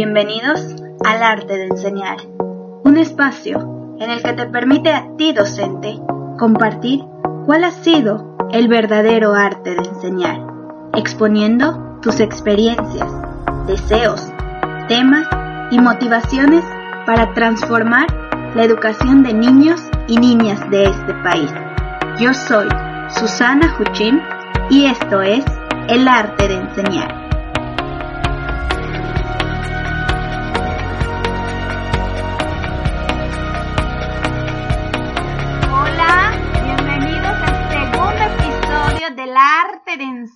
Bienvenidos al arte de enseñar, un espacio en el que te permite a ti docente compartir cuál ha sido el verdadero arte de enseñar, exponiendo tus experiencias, deseos, temas y motivaciones para transformar la educación de niños y niñas de este país. Yo soy Susana Huchim y esto es El arte de enseñar.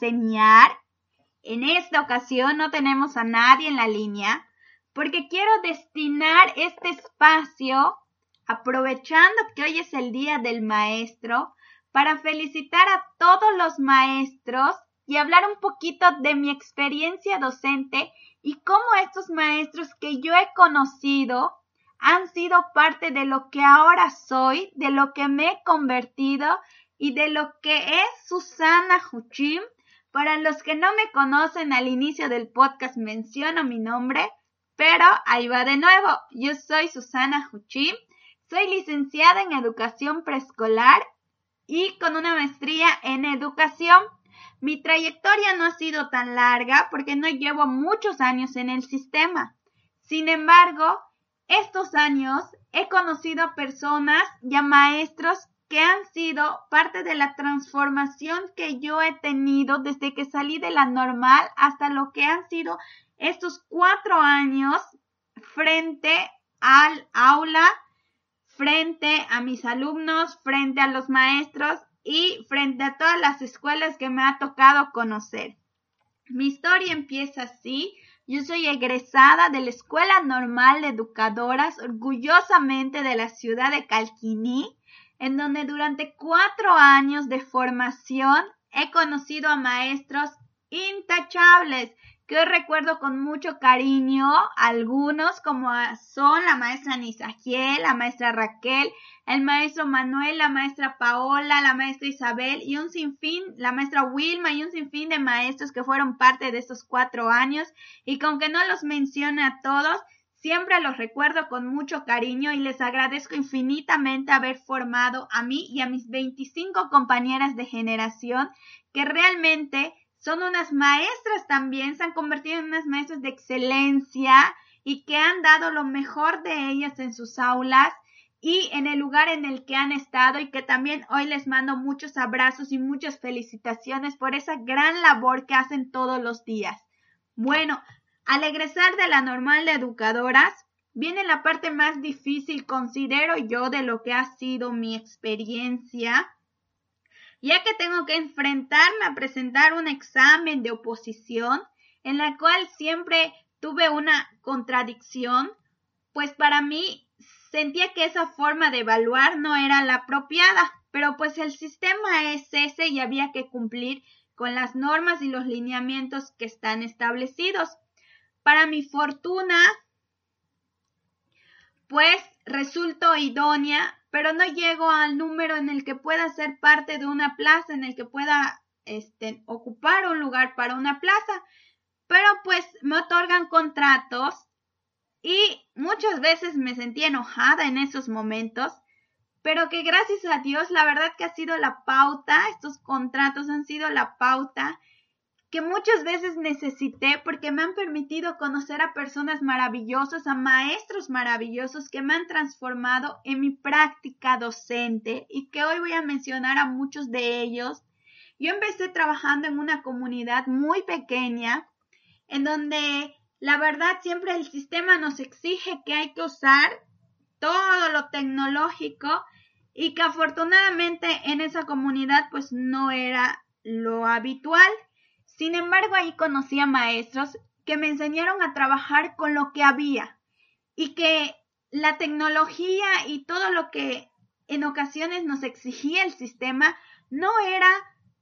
Enseñar. En esta ocasión no tenemos a nadie en la línea porque quiero destinar este espacio, aprovechando que hoy es el Día del Maestro, para felicitar a todos los maestros y hablar un poquito de mi experiencia docente y cómo estos maestros que yo he conocido han sido parte de lo que ahora soy, de lo que me he convertido y de lo que es Susana Huchim. Para los que no me conocen al inicio del podcast menciono mi nombre, pero ahí va de nuevo. Yo soy Susana Huchim, soy licenciada en educación preescolar y con una maestría en educación. Mi trayectoria no ha sido tan larga porque no llevo muchos años en el sistema. Sin embargo, estos años he conocido personas y a maestros que han sido parte de la transformación que yo he tenido desde que salí de la normal hasta lo que han sido estos cuatro años frente al aula, frente a mis alumnos, frente a los maestros y frente a todas las escuelas que me ha tocado conocer. Mi historia empieza así. Yo soy egresada de la Escuela Normal de Educadoras, orgullosamente de la ciudad de Calquiní, en donde durante cuatro años de formación he conocido a maestros intachables que hoy recuerdo con mucho cariño, algunos como son la maestra Nisagiel, la maestra Raquel, el maestro Manuel, la maestra Paola, la maestra Isabel y un sinfín, la maestra Wilma y un sinfín de maestros que fueron parte de estos cuatro años. Y con que no los mencione a todos, Siempre los recuerdo con mucho cariño y les agradezco infinitamente haber formado a mí y a mis 25 compañeras de generación que realmente son unas maestras también, se han convertido en unas maestras de excelencia y que han dado lo mejor de ellas en sus aulas y en el lugar en el que han estado y que también hoy les mando muchos abrazos y muchas felicitaciones por esa gran labor que hacen todos los días. Bueno, al egresar de la normal de educadoras, viene la parte más difícil, considero yo, de lo que ha sido mi experiencia, ya que tengo que enfrentarme a presentar un examen de oposición en la cual siempre tuve una contradicción, pues para mí sentía que esa forma de evaluar no era la apropiada, pero pues el sistema es ese y había que cumplir con las normas y los lineamientos que están establecidos. Para mi fortuna, pues resulto idónea, pero no llego al número en el que pueda ser parte de una plaza, en el que pueda este, ocupar un lugar para una plaza. Pero pues me otorgan contratos y muchas veces me sentí enojada en esos momentos, pero que gracias a Dios la verdad que ha sido la pauta, estos contratos han sido la pauta que muchas veces necesité porque me han permitido conocer a personas maravillosas, a maestros maravillosos que me han transformado en mi práctica docente y que hoy voy a mencionar a muchos de ellos. Yo empecé trabajando en una comunidad muy pequeña en donde la verdad siempre el sistema nos exige que hay que usar todo lo tecnológico y que afortunadamente en esa comunidad pues no era lo habitual. Sin embargo, ahí conocí a maestros que me enseñaron a trabajar con lo que había y que la tecnología y todo lo que en ocasiones nos exigía el sistema no era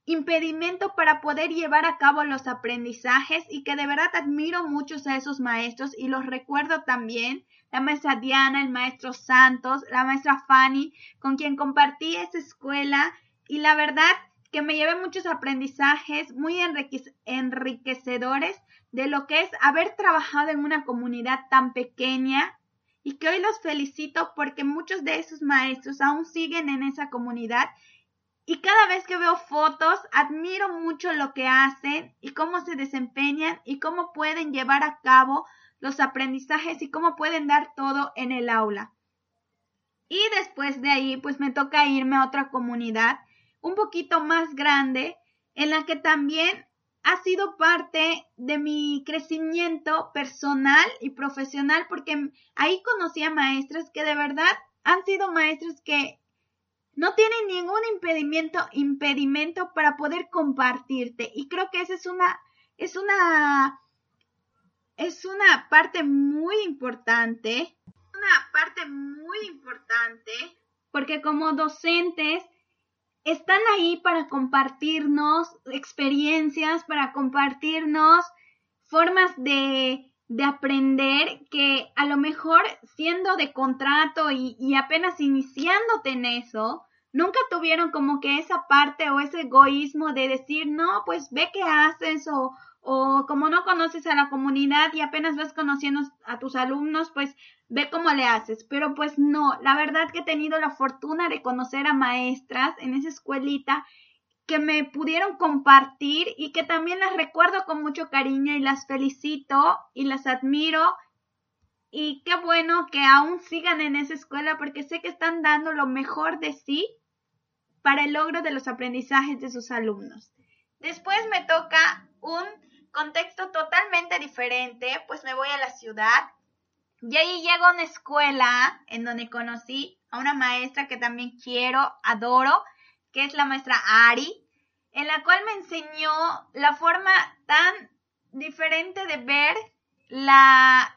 impedimento para poder llevar a cabo los aprendizajes y que de verdad admiro muchos a esos maestros y los recuerdo también, la maestra Diana, el maestro Santos, la maestra Fanny, con quien compartí esa escuela y la verdad que me llevé muchos aprendizajes muy enriquecedores de lo que es haber trabajado en una comunidad tan pequeña y que hoy los felicito porque muchos de esos maestros aún siguen en esa comunidad y cada vez que veo fotos admiro mucho lo que hacen y cómo se desempeñan y cómo pueden llevar a cabo los aprendizajes y cómo pueden dar todo en el aula. Y después de ahí pues me toca irme a otra comunidad un poquito más grande en la que también ha sido parte de mi crecimiento personal y profesional porque ahí conocí a maestras que de verdad han sido maestras que no tienen ningún impedimento, impedimento para poder compartirte. Y creo que esa es una es una es una parte muy importante, una parte muy importante porque como docentes están ahí para compartirnos experiencias, para compartirnos formas de, de aprender que a lo mejor siendo de contrato y, y apenas iniciándote en eso, nunca tuvieron como que esa parte o ese egoísmo de decir, no, pues ve qué haces o, o como no conoces a la comunidad y apenas vas conociendo a tus alumnos, pues ve cómo le haces. Pero pues no, la verdad que he tenido la fortuna de conocer a maestras en esa escuelita que me pudieron compartir y que también las recuerdo con mucho cariño y las felicito y las admiro. Y qué bueno que aún sigan en esa escuela porque sé que están dando lo mejor de sí para el logro de los aprendizajes de sus alumnos. Después me toca un contexto totalmente diferente, pues me voy a la ciudad y ahí llego a una escuela en donde conocí a una maestra que también quiero, adoro, que es la maestra Ari, en la cual me enseñó la forma tan diferente de ver la,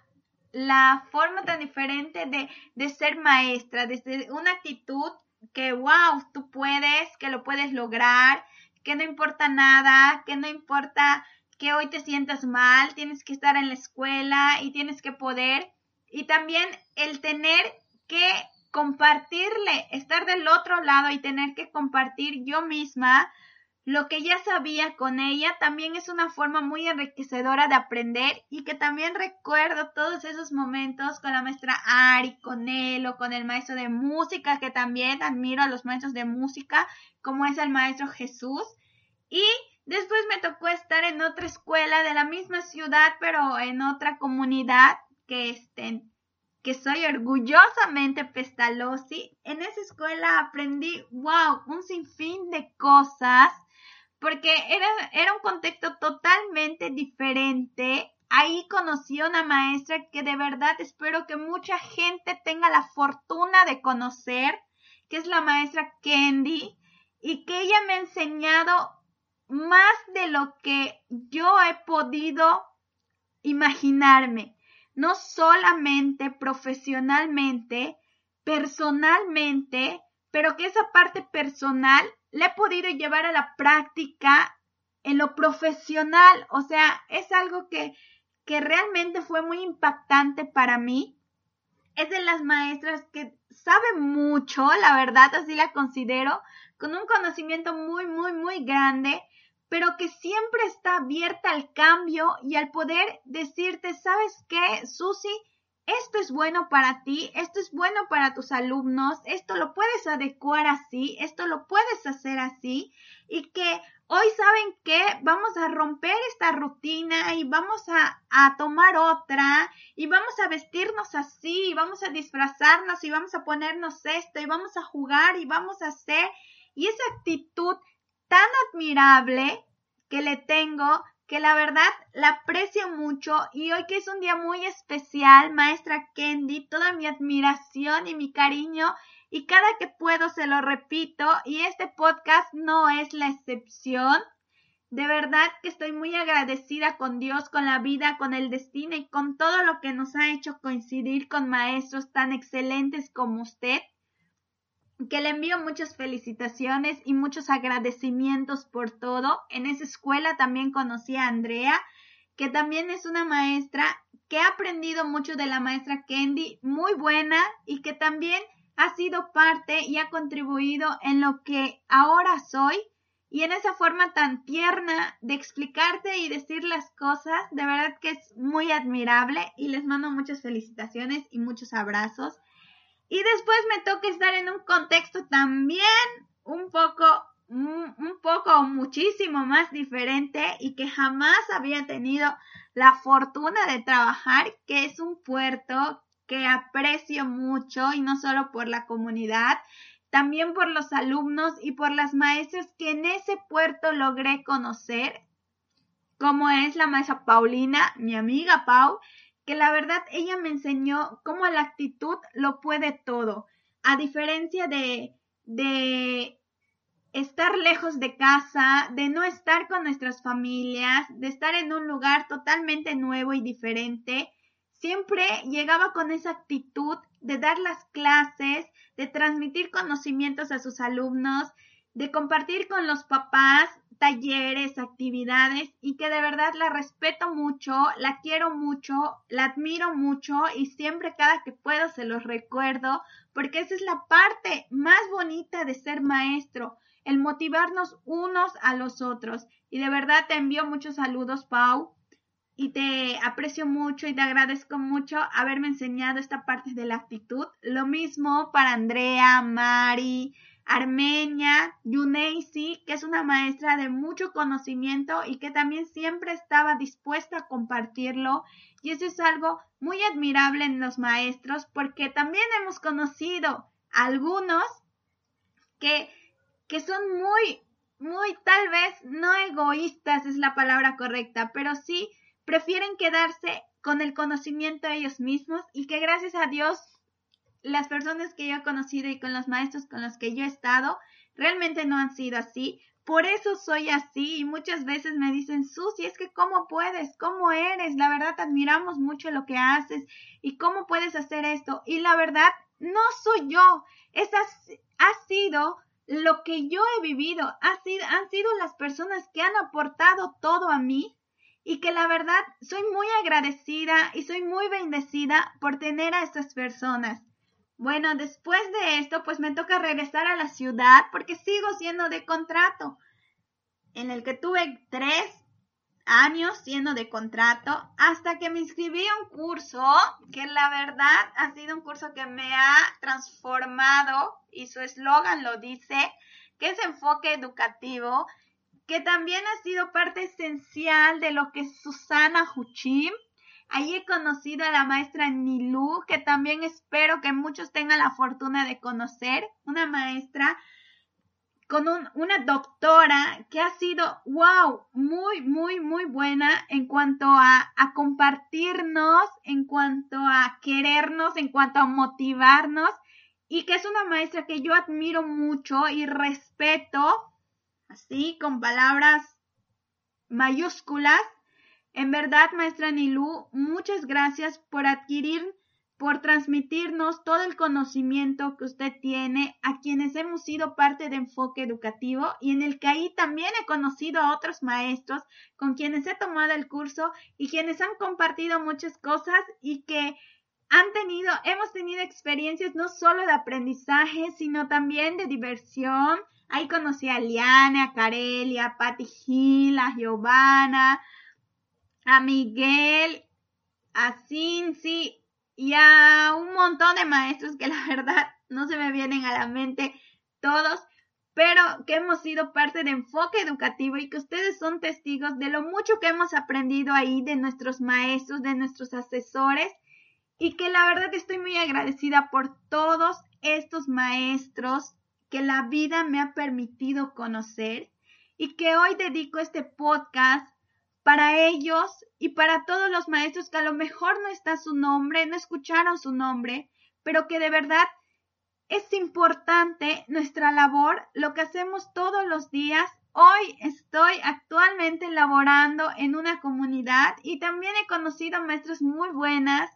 la forma tan diferente de, de ser maestra, desde una actitud que, wow, tú puedes, que lo puedes lograr, que no importa nada, que no importa que hoy te sientas mal, tienes que estar en la escuela y tienes que poder. Y también el tener que compartirle, estar del otro lado y tener que compartir yo misma lo que ya sabía con ella también es una forma muy enriquecedora de aprender y que también recuerdo todos esos momentos con la maestra Ari, con él o con el maestro de música, que también admiro a los maestros de música, como es el maestro Jesús. Y Después me tocó estar en otra escuela de la misma ciudad, pero en otra comunidad que estén que soy orgullosamente Pestalozzi. En esa escuela aprendí, wow, un sinfín de cosas, porque era, era un contexto totalmente diferente. Ahí conocí a una maestra que de verdad espero que mucha gente tenga la fortuna de conocer, que es la maestra Candy, y que ella me ha enseñado más de lo que yo he podido imaginarme, no solamente profesionalmente, personalmente, pero que esa parte personal la he podido llevar a la práctica en lo profesional, o sea, es algo que, que realmente fue muy impactante para mí. Es de las maestras que sabe mucho, la verdad, así la considero, con un conocimiento muy, muy, muy grande pero que siempre está abierta al cambio y al poder decirte, ¿sabes qué, Susi? Esto es bueno para ti, esto es bueno para tus alumnos, esto lo puedes adecuar así, esto lo puedes hacer así y que hoy saben que vamos a romper esta rutina y vamos a, a, tomar otra y vamos a vestirnos así y vamos a disfrazarnos y vamos a ponernos esto y vamos a jugar y vamos a hacer y esa actitud tan admirable que le tengo, que la verdad la aprecio mucho y hoy que es un día muy especial, maestra Kendi, toda mi admiración y mi cariño y cada que puedo se lo repito y este podcast no es la excepción. De verdad que estoy muy agradecida con Dios, con la vida, con el destino y con todo lo que nos ha hecho coincidir con maestros tan excelentes como usted que le envío muchas felicitaciones y muchos agradecimientos por todo. En esa escuela también conocí a Andrea, que también es una maestra que ha aprendido mucho de la maestra Kendi, muy buena y que también ha sido parte y ha contribuido en lo que ahora soy y en esa forma tan tierna de explicarte y decir las cosas, de verdad que es muy admirable y les mando muchas felicitaciones y muchos abrazos. Y después me toca estar en un contexto también un poco, un poco muchísimo más diferente y que jamás había tenido la fortuna de trabajar, que es un puerto que aprecio mucho y no solo por la comunidad, también por los alumnos y por las maestras que en ese puerto logré conocer, como es la maestra Paulina, mi amiga Pau, que la verdad ella me enseñó cómo la actitud lo puede todo, a diferencia de, de estar lejos de casa, de no estar con nuestras familias, de estar en un lugar totalmente nuevo y diferente, siempre llegaba con esa actitud de dar las clases, de transmitir conocimientos a sus alumnos, de compartir con los papás talleres, actividades y que de verdad la respeto mucho, la quiero mucho, la admiro mucho y siempre cada que puedo se los recuerdo porque esa es la parte más bonita de ser maestro, el motivarnos unos a los otros. Y de verdad te envío muchos saludos, Pau, y te aprecio mucho y te agradezco mucho haberme enseñado esta parte de la actitud. Lo mismo para Andrea, Mari, Armenia, Yuneisi, que es una maestra de mucho conocimiento y que también siempre estaba dispuesta a compartirlo. Y eso es algo muy admirable en los maestros porque también hemos conocido algunos que, que son muy, muy, tal vez no egoístas es la palabra correcta, pero sí prefieren quedarse con el conocimiento de ellos mismos y que gracias a Dios las personas que yo he conocido y con los maestros con los que yo he estado realmente no han sido así. Por eso soy así y muchas veces me dicen, Susi, es que cómo puedes, cómo eres, la verdad admiramos mucho lo que haces y cómo puedes hacer esto. Y la verdad, no soy yo, esa ha sido lo que yo he vivido, ha sido, han sido las personas que han aportado todo a mí y que la verdad soy muy agradecida y soy muy bendecida por tener a estas personas. Bueno, después de esto, pues me toca regresar a la ciudad porque sigo siendo de contrato, en el que tuve tres años siendo de contrato hasta que me inscribí a un curso que la verdad ha sido un curso que me ha transformado y su eslogan lo dice, que es enfoque educativo que también ha sido parte esencial de lo que Susana Huchim. Ahí he conocido a la maestra Nilu, que también espero que muchos tengan la fortuna de conocer, una maestra con una doctora que ha sido, wow, muy, muy, muy buena en cuanto a compartirnos, en cuanto a querernos, en cuanto a motivarnos, y que es una maestra que yo admiro mucho y respeto así con palabras mayúsculas. En verdad, maestra Nilú, muchas gracias por adquirir, por transmitirnos todo el conocimiento que usted tiene a quienes hemos sido parte de Enfoque Educativo y en el que ahí también he conocido a otros maestros con quienes he tomado el curso y quienes han compartido muchas cosas y que han tenido, hemos tenido experiencias no solo de aprendizaje, sino también de diversión, Ahí conocí a Liana, a Carelia, a Patty Gil, a Giovanna, a Miguel, a Cincy y a un montón de maestros que la verdad no se me vienen a la mente todos, pero que hemos sido parte de enfoque educativo y que ustedes son testigos de lo mucho que hemos aprendido ahí de nuestros maestros, de nuestros asesores y que la verdad estoy muy agradecida por todos estos maestros que la vida me ha permitido conocer y que hoy dedico este podcast para ellos y para todos los maestros que a lo mejor no está su nombre, no escucharon su nombre, pero que de verdad es importante nuestra labor, lo que hacemos todos los días. Hoy estoy actualmente laborando en una comunidad y también he conocido maestros muy buenas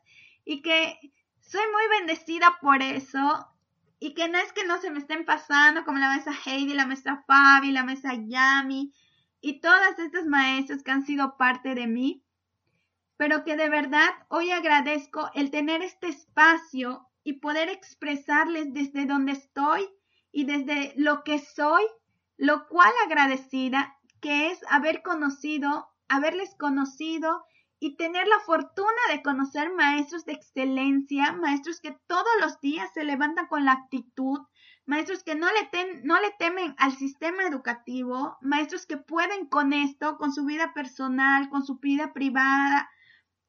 y que soy muy bendecida por eso y que no es que no se me estén pasando como la maestra Heidi, la maestra Fabi, la maestra Yami y todas estas maestras que han sido parte de mí, pero que de verdad hoy agradezco el tener este espacio y poder expresarles desde donde estoy y desde lo que soy, lo cual agradecida que es haber conocido, haberles conocido y tener la fortuna de conocer maestros de excelencia, maestros que todos los días se levantan con la actitud, maestros que no le, no le temen al sistema educativo, maestros que pueden con esto, con su vida personal, con su vida privada,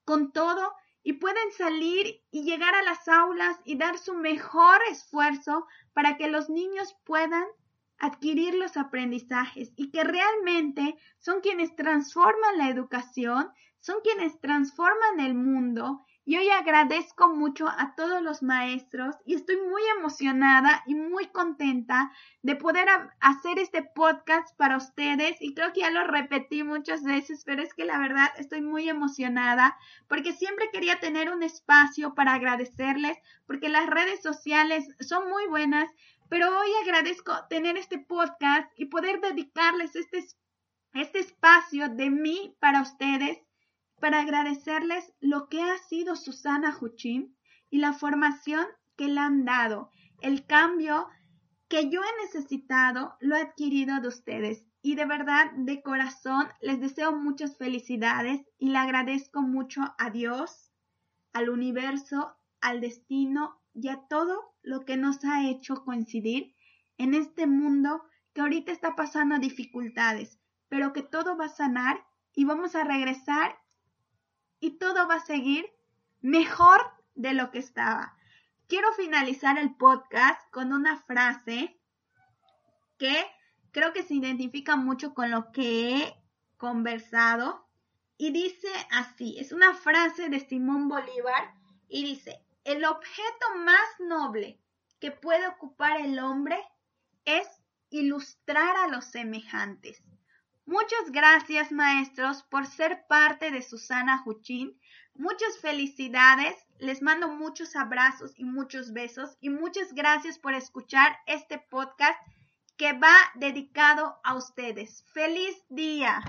con todo, y pueden salir y llegar a las aulas y dar su mejor esfuerzo para que los niños puedan adquirir los aprendizajes y que realmente son quienes transforman la educación, son quienes transforman el mundo y hoy agradezco mucho a todos los maestros y estoy muy emocionada y muy contenta de poder hacer este podcast para ustedes y creo que ya lo repetí muchas veces, pero es que la verdad estoy muy emocionada porque siempre quería tener un espacio para agradecerles porque las redes sociales son muy buenas, pero hoy agradezco tener este podcast y poder dedicarles este, este espacio de mí para ustedes para agradecerles lo que ha sido Susana Juchín y la formación que le han dado. El cambio que yo he necesitado lo he adquirido de ustedes. Y de verdad, de corazón, les deseo muchas felicidades y le agradezco mucho a Dios, al universo, al destino y a todo lo que nos ha hecho coincidir en este mundo que ahorita está pasando dificultades, pero que todo va a sanar y vamos a regresar y todo va a seguir mejor de lo que estaba. Quiero finalizar el podcast con una frase que creo que se identifica mucho con lo que he conversado y dice así, es una frase de Simón Bolívar y dice, el objeto más noble que puede ocupar el hombre es ilustrar a los semejantes. Muchas gracias, maestros, por ser parte de Susana Juchín. Muchas felicidades. Les mando muchos abrazos y muchos besos. Y muchas gracias por escuchar este podcast que va dedicado a ustedes. ¡Feliz día!